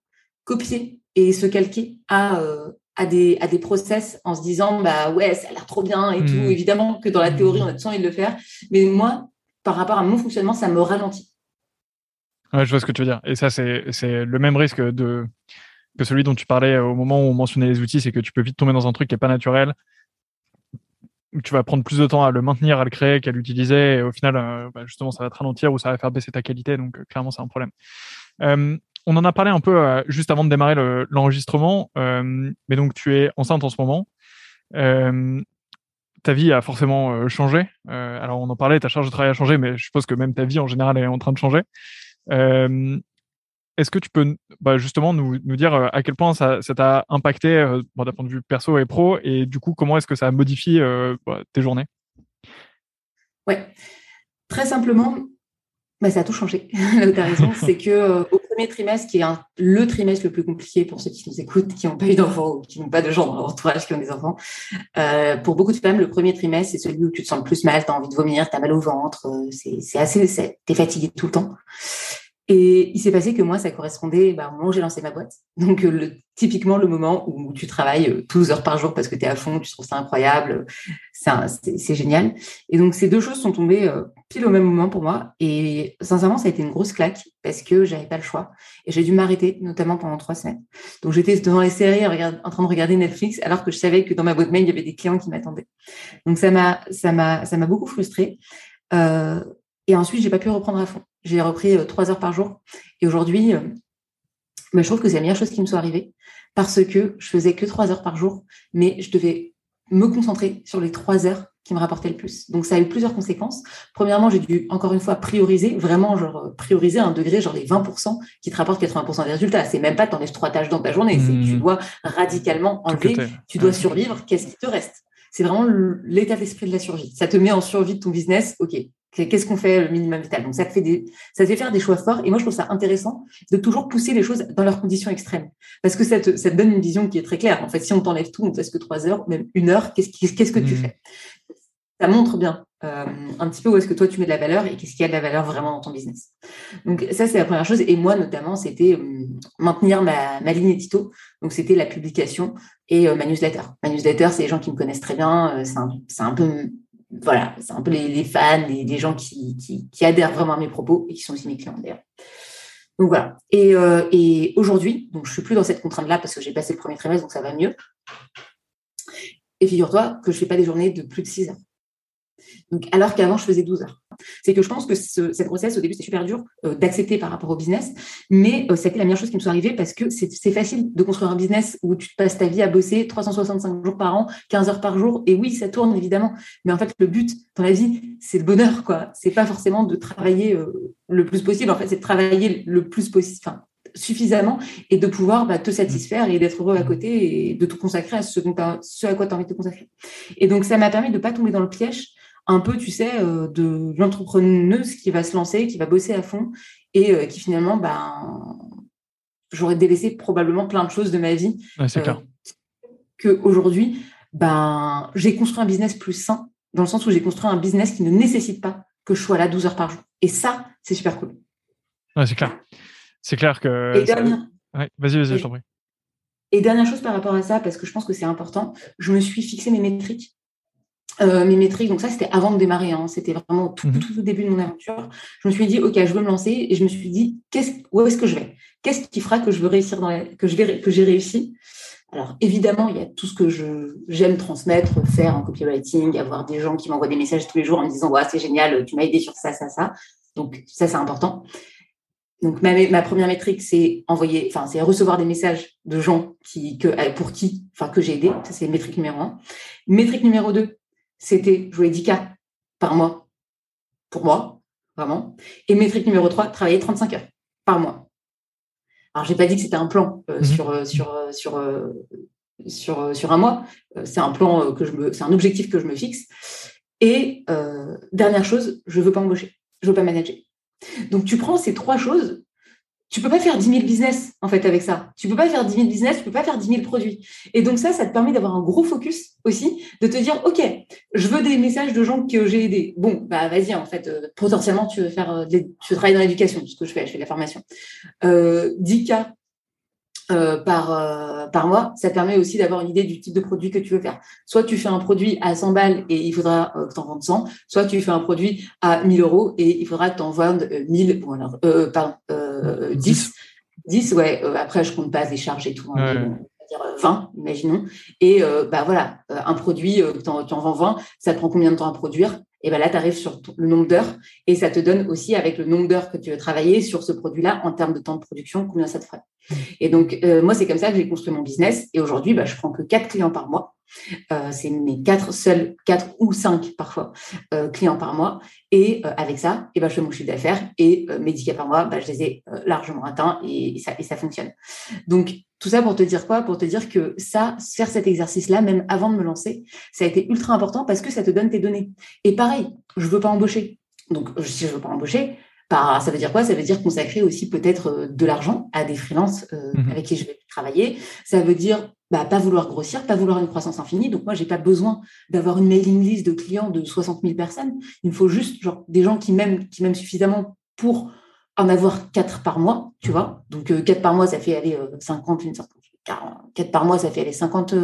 copier et se calquer à euh, à des à des process en se disant bah ouais ça a l'air trop bien et tout. Mmh. Évidemment que dans la théorie on a tous envie de le faire, mais moi par rapport à mon fonctionnement ça me ralentit. Ouais, je vois ce que tu veux dire. Et ça c'est c'est le même risque de que celui dont tu parlais euh, au moment où on mentionnait les outils, c'est que tu peux vite tomber dans un truc qui est pas naturel, tu vas prendre plus de temps à le maintenir, à le créer qu'à l'utiliser, et au final, euh, bah, justement, ça va te ralentir ou ça va faire baisser ta qualité, donc euh, clairement, c'est un problème. on en a parlé un peu juste avant de démarrer l'enregistrement, mais donc tu es enceinte en ce moment. ta vie a forcément changé. alors, on en parlait, ta charge de travail a changé, mais je suppose que même ta vie en général est en train de changer. Est-ce que tu peux bah, justement nous, dire à quel point ça t'a impacté d'un point de vue perso et pro, et du coup, comment est-ce que ça modifie bah, tes journées? Ouais, très simplement, bah, ça a tout changé. Là tu as raison, c'est que euh, au premier trimestre, qui est le trimestre le plus compliqué pour ceux qui nous écoutent, qui n'ont pas eu d'enfants ou qui n'ont pas de gens dans leur entourage qui ont des enfants, euh, pour beaucoup de femmes, le premier trimestre, c'est celui où tu te sens le plus mal, tu as envie de vomir, tu as mal au ventre, euh, c'est assez, tu es fatigué tout le temps. Et il s'est passé que moi, ça correspondait bah, au moment où j'ai lancé ma boîte. Donc, euh, le, typiquement, le moment où tu travailles 12 euh, heures par jour parce que tu es à fond, tu trouves ça incroyable, c'est génial. Et donc, ces deux choses sont tombées euh, pile au même moment pour moi. Et sincèrement, ça a été une grosse claque parce que j'avais pas le choix. Et j'ai dû m'arrêter, notamment pendant trois semaines. Donc, j'étais devant les séries en train de regarder Netflix alors que je savais que dans ma boîte mail, il y avait des clients qui m'attendaient. Donc, ça m'a beaucoup frustrée. Euh, et ensuite, j'ai pas pu reprendre à fond. J'ai repris euh, trois heures par jour. Et aujourd'hui, euh, bah, je trouve que c'est la meilleure chose qui me soit arrivée parce que je faisais que trois heures par jour, mais je devais me concentrer sur les trois heures qui me rapportaient le plus. Donc, ça a eu plusieurs conséquences. Premièrement, j'ai dû, encore une fois, prioriser, vraiment, genre, euh, prioriser un degré, genre les 20% qui te rapportent 80% des résultats. C'est même pas t'enlèves trois tâches dans ta journée. C'est tu mmh. dois radicalement enlever, tu dois survivre. Qu'est-ce qui te reste? C'est vraiment l'état d'esprit de la survie. Ça te met en survie de ton business. OK, Qu'est-ce qu'on fait le minimum vital? Donc ça te fait des, ça te fait faire des choix forts. Et moi je trouve ça intéressant de toujours pousser les choses dans leurs conditions extrêmes, parce que ça te, ça te donne une vision qui est très claire. En fait, si on t'enlève tout, on te laisse que trois heures, même une heure, qu'est-ce qu'est-ce que tu mmh. fais? Ça montre bien euh, un petit peu où est-ce que toi tu mets de la valeur et qu'est-ce qu'il y a de la valeur vraiment dans ton business. Donc ça c'est la première chose. Et moi notamment c'était euh, maintenir ma, ma ligne édito. Donc c'était la publication et euh, ma newsletter. Ma newsletter c'est les gens qui me connaissent très bien. c'est un, un peu voilà, c'est un peu les, fans, les, gens qui, adhèrent vraiment à mes propos et qui sont aussi mes clients d'ailleurs. Donc voilà. Et, euh, et aujourd'hui, donc je suis plus dans cette contrainte-là parce que j'ai passé le premier trimestre, donc ça va mieux. Et figure-toi que je fais pas des journées de plus de 6 heures. Alors qu'avant, je faisais 12 heures. C'est que je pense que cette grossesse, au début, c'était super dur euh, d'accepter par rapport au business, mais euh, c'était la meilleure chose qui me soit arrivée parce que c'est facile de construire un business où tu passes ta vie à bosser 365 jours par an, 15 heures par jour. Et oui, ça tourne évidemment, mais en fait, le but dans la vie, c'est le bonheur, quoi. C'est pas forcément de travailler euh, le plus possible. En fait, c'est de travailler le plus possible, enfin, suffisamment et de pouvoir bah, te satisfaire et d'être heureux à côté et de te consacrer à ce, ce à quoi tu as envie de te consacrer. Et donc, ça m'a permis de ne pas tomber dans le piège un peu, tu sais, euh, de l'entrepreneuse qui va se lancer, qui va bosser à fond et euh, qui finalement, ben, j'aurais délaissé probablement plein de choses de ma vie. c'est clair. Euh, Qu'aujourd'hui, ben, j'ai construit un business plus sain, dans le sens où j'ai construit un business qui ne nécessite pas que je sois là 12 heures par jour. Et ça, c'est super cool. Ouais, c'est clair. C'est clair que. vas-y, vas-y, je t'en prie. Et dernière chose par rapport à ça, parce que je pense que c'est important, je me suis fixé mes métriques euh, mes métriques, donc ça c'était avant de démarrer, hein, c'était vraiment tout, mhm. tout, au début de mon aventure. Je me suis dit, ok, je veux me lancer et je me suis dit, qu'est-ce, où est-ce que je vais? Qu'est-ce qui fera que je veux réussir dans que je vais, que j'ai réussi? Alors évidemment, il y a tout ce que je j'aime transmettre, faire en copywriting, avoir des gens qui m'envoient des messages tous les jours en me disant, ouais, c'est génial, tu m'as aidé sur ça, ça, ça. Donc ça c'est important. Donc ma, ma première métrique, c'est envoyer, enfin c'est recevoir des messages de gens qui, que, pour qui, enfin que j'ai aidé. Ça c'est métrique numéro un. Métrique numéro deux, c'était jouer 10 cas par mois pour moi, vraiment. Et métrique numéro 3, travailler 35 heures par mois. Alors, j'ai pas dit que c'était un plan euh, mhm. sur, euh, sur, euh, sur, sur, sur un mois. c'est un plan que je me, c'est un objectif que je me fixe. Et dernière chose, je veux pas embaucher, je veux pas manager. Donc, tu prends ces trois choses tu peux pas faire 10 000 business en fait avec ça. Tu peux pas faire 10 000 business, tu peux pas faire 10 000 produits. Et donc ça, ça te permet d'avoir un gros focus aussi, de te dire ok, je veux des messages de gens que j'ai aidés. Bon, bah vas-y en fait, euh, potentiellement tu veux faire, euh, travailler dans l'éducation, ce que je fais, je fais de la formation. Euh, 10 cas euh, par, euh, par mois, ça permet aussi d'avoir une idée du type de produit que tu veux faire. Soit tu fais un produit à 100 balles et il faudra que tu en vendes 100, soit tu fais un produit à 1000 euros et il faudra que tu en vendes 1000, bon alors, pardon, 10. 10, ouais, après je compte pas les charges et tout, hein, dire 20, imaginons. Et bah voilà, un produit, tu en, en, vends 20, ça te prend combien de temps à produire? Et ben là, tu arrives sur le nombre d'heures et ça te donne aussi avec le nombre d'heures que tu veux travailler sur ce produit-là en termes de temps de production, combien ça te ferait. Et donc, euh, moi, c'est comme ça que j'ai construit mon business. Et aujourd'hui, bah, je prends que quatre clients par mois. Euh, c'est mes quatre seuls, quatre ou cinq parfois euh, clients par mois. Et avec ça, et ben, je fais mon chiffre d'affaires et mes 10 par mois, bah, je les ai largement atteints et, ça, et ça fonctionne. Donc, tout ça pour te dire quoi? Pour te dire que ça, faire cet exercice-là, même avant de me lancer, ça a été ultra important parce que ça te donne tes données. Et pareil, je veux pas embaucher. Donc, si je veux pas embaucher, bah, ça veut dire quoi? Ça veut dire consacrer aussi peut-être euh, de l'argent à des freelances euh, mhm. avec qui je vais travailler. Ça veut dire bah, pas vouloir grossir, pas vouloir une croissance infinie. Donc moi, j'ai pas besoin d'avoir une mailing list de clients de 60 000 personnes. Il me faut juste genre, des gens qui m'aiment, qui m'aiment suffisamment pour en avoir quatre par mois, tu vois. Donc euh, quatre par mois, ça fait aller 50, une sorte, 4 par mois, ça fait aller 50,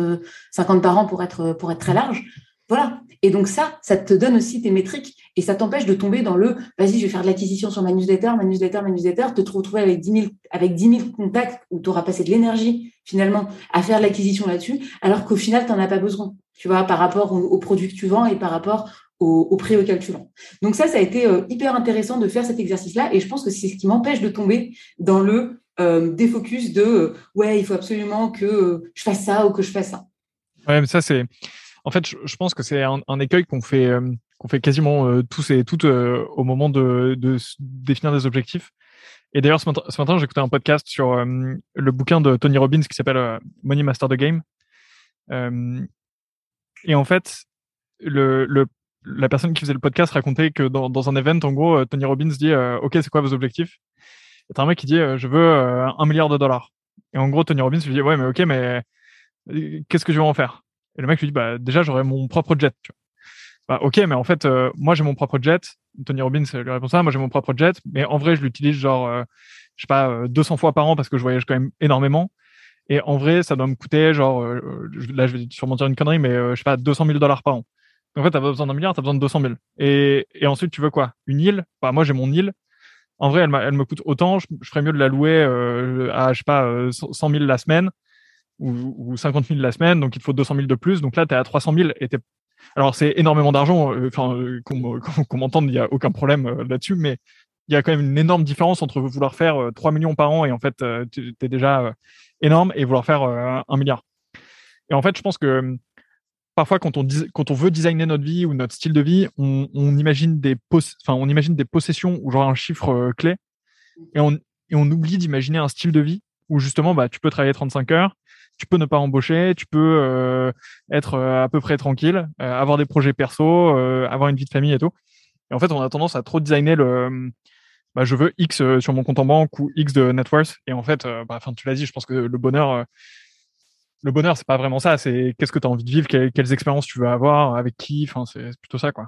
50 par an pour être, pour être très large. Voilà. Et donc ça, ça te donne aussi tes métriques et ça t'empêche de tomber dans le vas-y, je vais faire de l'acquisition sur ma newsletter, ma newsletter, ma newsletter, te retrouver avec 10 000, avec 10 000 contacts où tu auras passé de l'énergie finalement à faire l'acquisition là-dessus, alors qu'au final, tu n'en as pas besoin, tu vois, par rapport aux, produits que tu vends et par rapport au, tu vends. Donc ça, ça a été euh, hyper intéressant de faire cet exercice-là et je pense que c'est ce qui m'empêche de tomber dans le euh, défocus de euh, ouais, il faut absolument que je fasse ça ou que je fasse ça. Ouais, mais ça, c'est en fait, je, pense que c'est un, écueil qu'on fait, qu'on fait quasiment tous et toutes au moment de, définir des objectifs. Et d'ailleurs, ce matin, j'ai écouté un podcast sur le bouquin de Tony Robbins qui s'appelle Money Master the Game. et en fait, le, la personne qui faisait le podcast racontait que dans, un event, en gros, Tony Robbins dit OK, c'est quoi vos objectifs? Et t'as un mec qui dit Je veux un milliard de dollars. Et en gros, Tony Robbins lui dit Ouais, mais OK, mais qu'est-ce que je vais en faire? Et le mec lui dit, bah, déjà, j'aurais mon propre jet. Bah, ok, mais en fait, euh, moi, j'ai mon propre jet. Tony Robbins lui répond ça, moi, j'ai mon propre jet. Mais en vrai, je l'utilise genre, euh, je sais pas, 200 euh, fois par an parce que je voyage quand même énormément. Et en vrai, ça doit me coûter genre, là, je vais sûrement dire une connerie, mais je sais pas, 200 000 dollars par an. En fait, t'as pas besoin d'un milliard, t'as besoin de 200 000. Et, et ensuite, tu veux quoi? Une île? Bah, Moi, j'ai mon île. En vrai, elle, elle me coûte autant. Je, ferais mieux de la louer à, je sais pas, 100 000 la semaine ou, ou 50 000 la semaine, donc il te faut 200 000 de plus. Donc là, tu es à 300 000 et Alors, c'est énormément d'argent. Euh, enfin, euh, qu'on m'entende, il n'y a aucun problème euh, là-dessus, mais il y a quand même une énorme différence entre vouloir faire 3 millions par an et en fait, tu es déjà énorme et vouloir faire un milliard. Et en fait, je pense que parfois, quand on, veut designer notre vie ou notre style de vie, on, imagine, des possessions ou genre un chiffre clé et on, oublie d'imaginer un style de vie où justement, bah, tu peux travailler 35 heures, tu peux ne pas embaucher, tu peux euh, être euh, à peu près tranquille, euh, avoir des projets perso, avoir une vie de famille et tout. Et en fait, on a tendance à trop designer le bah, je veux X sur mon compte en banque ou X de net worth. Et en fait, bah, tu l'as dit, je pense que le bonheur, le bonheur, c'est pas vraiment ça. C'est qu'est-ce que tu as envie de vivre, quelles, expériences tu veux avoir, avec qui. Enfin, c'est plutôt ça, quoi.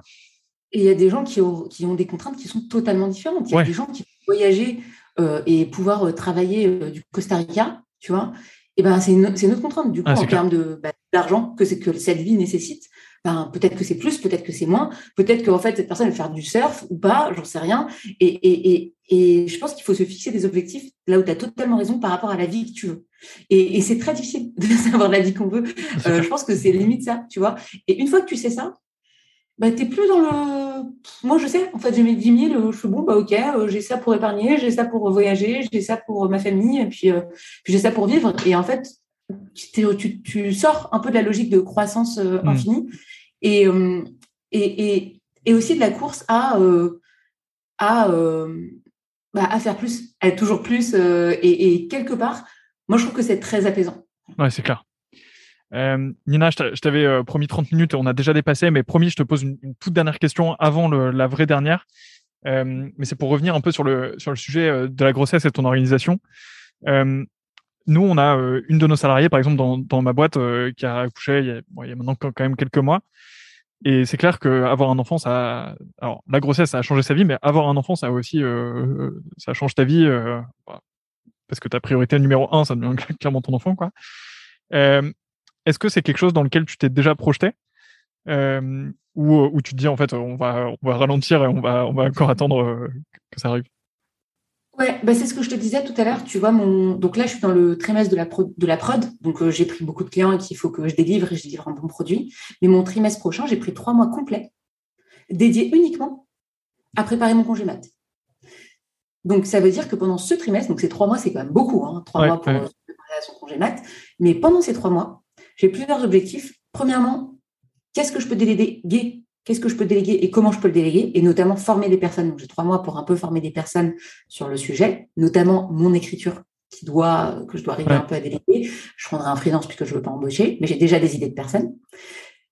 Et il y a des gens qui ont, qui ont, des contraintes qui sont totalement différentes. Il y a des gens qui voyager et pouvoir travailler du Costa Rica, tu vois, et ben c'est une, une, autre contrainte du coup ah, en termes de bah, d'argent que c'est que cette vie nécessite. Ben, peut-être que c'est plus, peut-être que c'est moins, peut-être qu'en fait cette personne va faire du surf ou pas, j'en sais rien. Et, je pense qu'il faut se fixer des objectifs là où tu as totalement raison par rapport à la vie que tu veux. Et, c'est très difficile de savoir la vie qu'on veut. Euh, je pense que c'est limite ça, tu vois. Et une fois que tu sais ça, bah, tu plus dans le. Moi, je sais, en fait, j'ai mes 10 000, je suis bon, bah, ok, euh, j'ai ça pour épargner, j'ai ça pour voyager, j'ai ça pour ma famille, et puis, euh, puis j'ai ça pour vivre. Et en fait, tu, tu, sors un peu de la logique de croissance euh, mm. infinie et, et, et, et, aussi de la course à, à, bah, à faire plus, à être toujours plus. Et, quelque part, moi, je trouve que c'est très apaisant. Ouais, c'est clair. Euh, Nina, je t'avais euh, promis 30 minutes on a déjà dépassé, mais promis, je te pose une, toute dernière question avant la vraie dernière. Euh, mais c'est pour revenir un peu sur le, sur le sujet de la grossesse et de ton organisation. Nous, on a une de nos salariés, par exemple, dans, dans ma boîte, qui a accouché il y a, il y a, maintenant quand même quelques mois. Et c'est clair qu'avoir un enfant, ça, alors la grossesse, ça a changé sa vie, mais avoir un enfant, ça aussi, ça change ta vie, parce que ta priorité numéro un, ça devient clairement ton enfant, quoi. Est-ce que c'est quelque chose dans lequel tu t'es déjà projeté euh, ou, tu te dis en fait on va, on va ralentir et on va, on va encore attendre euh, que ça arrive? Ouais, bah c'est ce que je te disais tout à l'heure. Tu vois, mon... donc là, je suis dans le trimestre de la, de la prod. Donc, euh, j'ai pris beaucoup de clients et qu'il faut que je délivre et je délivre un bon produit. Mais mon trimestre prochain, j'ai pris trois mois complets dédié uniquement à préparer mon congé mat. Donc, ça veut dire que pendant ce trimestre, donc ces trois mois, c'est quand même beaucoup, hein, trois mois pour préparer son congé mat, mais pendant ces trois mois, j'ai plusieurs objectifs. Premièrement, qu'est-ce que je peux déléguer Qu'est-ce que je peux déléguer et comment je peux le déléguer Et notamment former des personnes. Donc, j'ai trois mois pour un peu former des personnes sur le sujet, notamment mon écriture qui doit, que je dois arriver un peu à déléguer. Je prendrai un freelance puisque je ne veux pas embaucher, mais j'ai déjà des idées de personnes.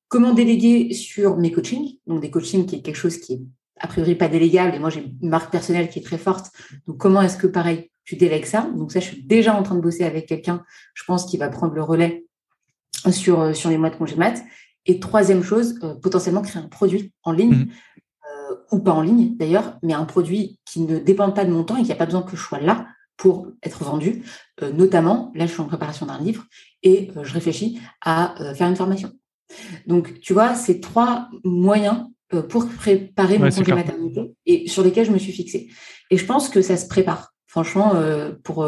Comment déléguer sur mes coachings? Donc, des coachings qui est quelque chose qui est a priori pas délégable et moi j'ai une marque personnelle qui est très forte. Donc, comment est-ce que, pareil, tu délègues ça? Donc, ça, je suis déjà en train de bosser avec quelqu'un, je pense, qui va prendre le relais sur, sur les mois de congé mat. Et troisième chose, euh, potentiellement créer un produit en ligne, mmh. euh, ou pas en ligne d'ailleurs, mais un produit qui ne dépend pas de mon temps et qui n'a pas besoin que je sois là pour être vendu. Euh, notamment, là, je suis en préparation d'un livre et je réfléchis à faire une formation. Donc, tu vois, c'est trois moyens pour préparer mon congé maternité et sur lesquels je me suis fixée. Et je pense que ça se prépare franchement, pour,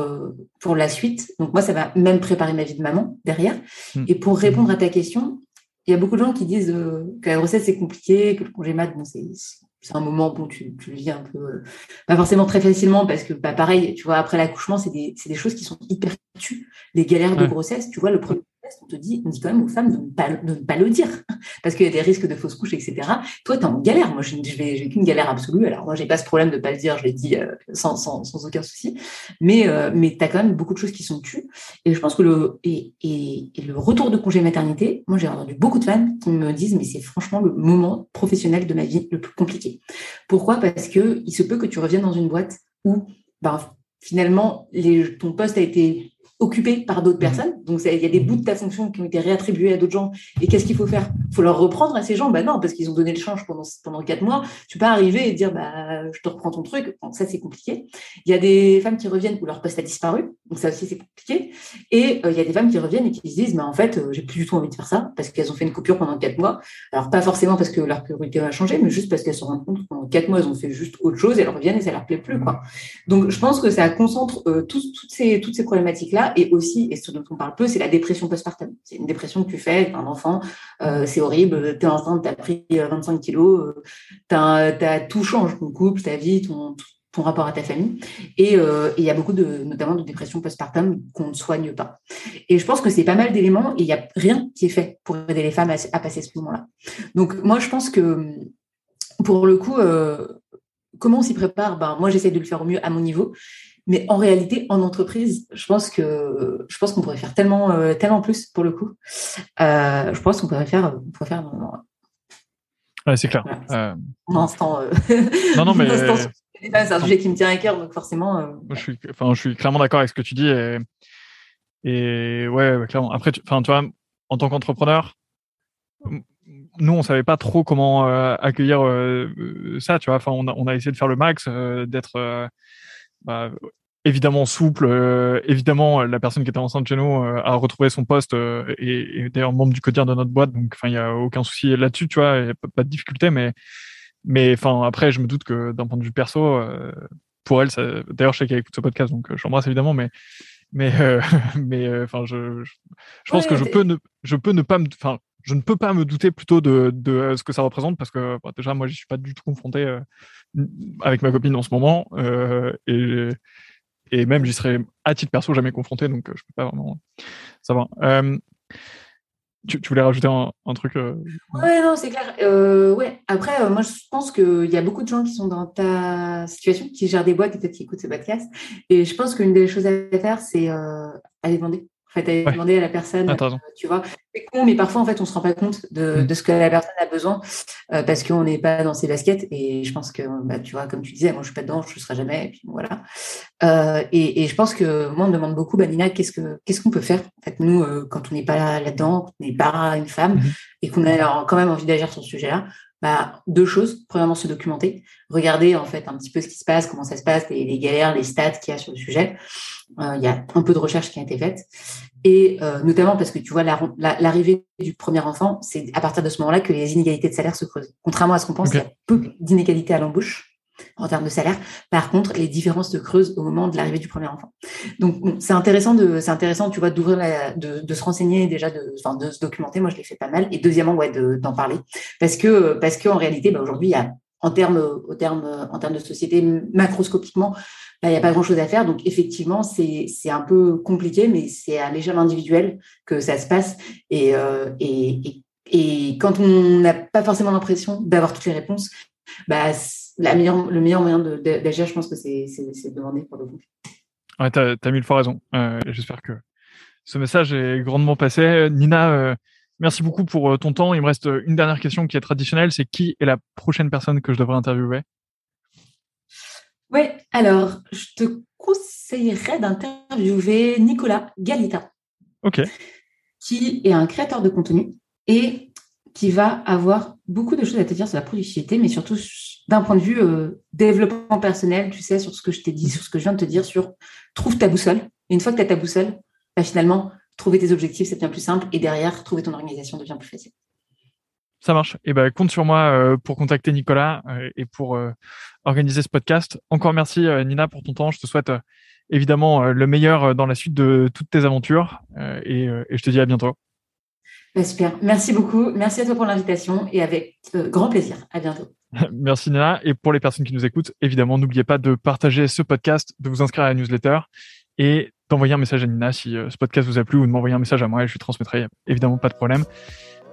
pour la suite. Donc moi, ça va même préparer ma vie de maman derrière. Mmh. Et pour répondre à ta question, il y a beaucoup de gens qui disent euh, que la grossesse c'est compliqué, que le congé mat, bon, c'est un moment où tu, tu le vis un peu, euh, pas forcément très facilement, parce que bah, pareil, tu vois, après l'accouchement, c'est des, des, choses qui sont hyper tues. Les galères de grossesse, tu vois, le premier on te dit, on dit quand même aux femmes de ne pas, le dire, parce qu'il y a des risques de fausse couche, etc. Toi, tu es en galère. Moi, je n'ai qu'une galère absolue. Alors, moi, j'ai pas ce problème de ne pas le dire, je l'ai dit euh, sans, aucun souci. Mais, euh, mais tu as quand même beaucoup de choses qui sont tues. Et je pense que le, et, le retour de congé maternité, moi, j'ai entendu beaucoup de femmes qui me disent, mais c'est franchement le moment professionnel de ma vie le plus compliqué. Pourquoi? Parce que il se peut que tu reviennes dans une boîte où, ben, finalement, ton poste a été occupé par d'autres mmh. personnes. Donc, il y a des bouts de ta fonction qui ont été réattribués à d'autres gens. Et qu'est-ce qu'il faut faire? Il faut leur reprendre à ces gens? Bah non, parce qu'ils ont donné le change pendant, pendant quatre mois. Tu peux pas arriver et dire, bah, je te reprends ton truc. ça, c'est compliqué. Il y a des femmes qui reviennent où leur poste a disparu. Donc, ça aussi, c'est compliqué. Et euh, il y a des femmes qui reviennent et qui se disent, mais en fait, euh, j'ai plus du tout envie de faire ça parce qu'elles ont fait une coupure pendant quatre mois. Alors, pas forcément parce que leur priorité a changé, mais juste parce qu'elles se rendent compte que pendant quatre mois, elles ont fait juste autre chose et elles reviennent et ça leur plaît plus, quoi. Donc, je pense que ça concentre euh, toutes, ces, toutes ces problématiques-là et aussi, et ce dont on parle peu, c'est la dépression postpartum. C'est une dépression que tu fais, un enfant, euh, c'est horrible, tu es enceinte, tu as pris 25 euh, kilos, euh, as, tout change, ton couple, ta vie, ton, ton rapport à ta famille. Et il y a beaucoup de, notamment de dépression postpartum qu'on ne soigne pas. Et je pense que c'est pas mal d'éléments et il n'y a rien qui est fait pour aider les femmes à, passer ce moment-là. Donc moi, je pense que pour le coup, comment on s'y prépare? Ben, Moi, j'essaie de le faire au mieux à mon niveau. Mais en réalité, en entreprise, je pense que je pense qu'on pourrait faire tellement euh, tellement plus pour le coup. Euh, je pense qu'on pourrait faire on pourrait faire. Ouais, c'est clair. Voilà, euh... instant. Euh, non, non, mais c'est un sujet qui me tient à cœur, donc forcément. Je suis, enfin, je suis clairement d'accord avec ce que tu dis et, et ouais, clairement. Après, enfin, tu vois, en tant qu'entrepreneur, nous, on savait pas trop comment accueillir ça, tu vois. Enfin, on a, on a essayé de faire le max, d'être bah, évidemment souple. Euh, évidemment, la personne qui était enceinte chez nous euh, a retrouvé son poste euh, et, et d'ailleurs membre du quotidien de notre boîte. Donc, enfin, il y a aucun souci là-dessus, tu vois, a pas, de difficulté. Mais, mais enfin, après, je me doute que d'un point de vue perso, pour elle, ça... d'ailleurs, je sais qu'elle écoute ce podcast, donc j'embrasse évidemment, mais mais mais enfin, je, je, pense que je peux ne je peux ne pas me, enfin, je ne peux pas me douter plutôt de, de ce que ça représente parce que bah, déjà, moi, je suis pas du tout confronté avec ma copine en ce moment. Euh, et, et même, j'y serais à titre perso jamais confronté, donc euh, je peux pas vraiment savoir. Euh, tu, tu, voulais rajouter un, truc euh... Ouais, non, c'est clair. Euh, ouais. Après, moi, je pense qu'il y a beaucoup de gens qui sont dans ta situation, qui gèrent des boîtes et peut-être qui écoutent ce podcast. Et je pense qu'une des choses à faire, c'est aller demander fait, à demander à la personne, ah, euh, tu vois. C'est con, mais parfois, en fait, on se rend pas compte de, mm. de ce que la personne a besoin euh, parce qu'on n'est pas dans ses baskets. Et je pense que, bah, tu vois, comme tu disais, moi, je suis pas dedans, je ne serai jamais. Et puis voilà. Euh, et, et, je pense que moi, on me demande beaucoup, bah, Nina, qu'est-ce que qu'est-ce qu'on peut faire? En fait, nous, euh, quand on n'est pas là-dedans, quand on n'est pas une femme mm-hmm. et qu'on a quand même envie d'agir sur ce sujet-là, bah, deux choses. Premièrement, se documenter, regarder en fait un petit peu ce qui se passe, comment ça se passe, les, les galères, les stats qu'il y a sur le sujet. Euh, il y a un peu de recherche qui a été faite. Et euh, notamment parce que tu vois, l'arrivée du premier enfant, c'est à partir de ce moment-là que les inégalités de salaire se creusent. Contrairement à ce qu'on pense, il y a peu d'inégalités à l'embauche. En termes de salaire. Par contre, les différences se creusent au moment de l'arrivée du premier enfant. Donc, c'est intéressant de, c'est intéressant, tu vois, d'ouvrir de, se renseigner déjà, de, enfin, de se documenter. Moi, je l'ai fait pas mal. Et deuxièmement, ouais, d'en parler. Parce que, parce qu'en réalité, bah, aujourd'hui, il en termes, au terme, en termes de société, macroscopiquement, bah, il n'y a pas grand chose à faire. Donc, effectivement, c'est, c'est un peu compliqué, mais c'est à l'échelle individuelle que ça se passe. Et, euh, et, et, et quand on n'a pas forcément l'impression d'avoir toutes les réponses, bah, la meilleure, le meilleur moyen d'agir, je pense que c'est de demander pour le coup. Ouais, tu as, mille fois raison. Euh, J'espère que ce message est grandement passé. Nina, euh, merci beaucoup pour euh, ton temps. Il me reste une dernière question qui est traditionnelle. C'est qui est la prochaine personne que je devrais interviewer? Oui, alors, je te conseillerais d'interviewer Nicolas Galita. OK. Qui est un créateur de contenu et qui va avoir beaucoup de choses à te dire sur la productivité, mais surtout d'un point de vue euh, développement personnel, tu sais, sur ce que je t'ai dit, sur ce que je viens de te dire, sur trouve ta boussole. Et une fois que tu as ta boussole, bah, finalement, trouver tes objectifs, c'est bien plus simple. Et derrière, trouver ton organisation devient plus facile. Ça marche. Et eh ben, compte sur moi euh, pour contacter Nicolas euh, et pour organiser ce podcast. Encore merci Nina pour ton temps. Je te souhaite évidemment le meilleur dans la suite de toutes tes aventures et, je te dis à bientôt. Super. Merci beaucoup. Merci à toi pour l'invitation et avec grand plaisir. À bientôt. Merci Nina. Et pour les personnes qui nous écoutent, évidemment, n'oubliez pas de partager ce podcast, de vous inscrire à la newsletter et d'envoyer un message à Nina si euh, ce podcast vous a plu ou de m'envoyer un message à moi et je lui transmettrai évidemment pas de problème.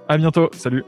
À bientôt. Salut.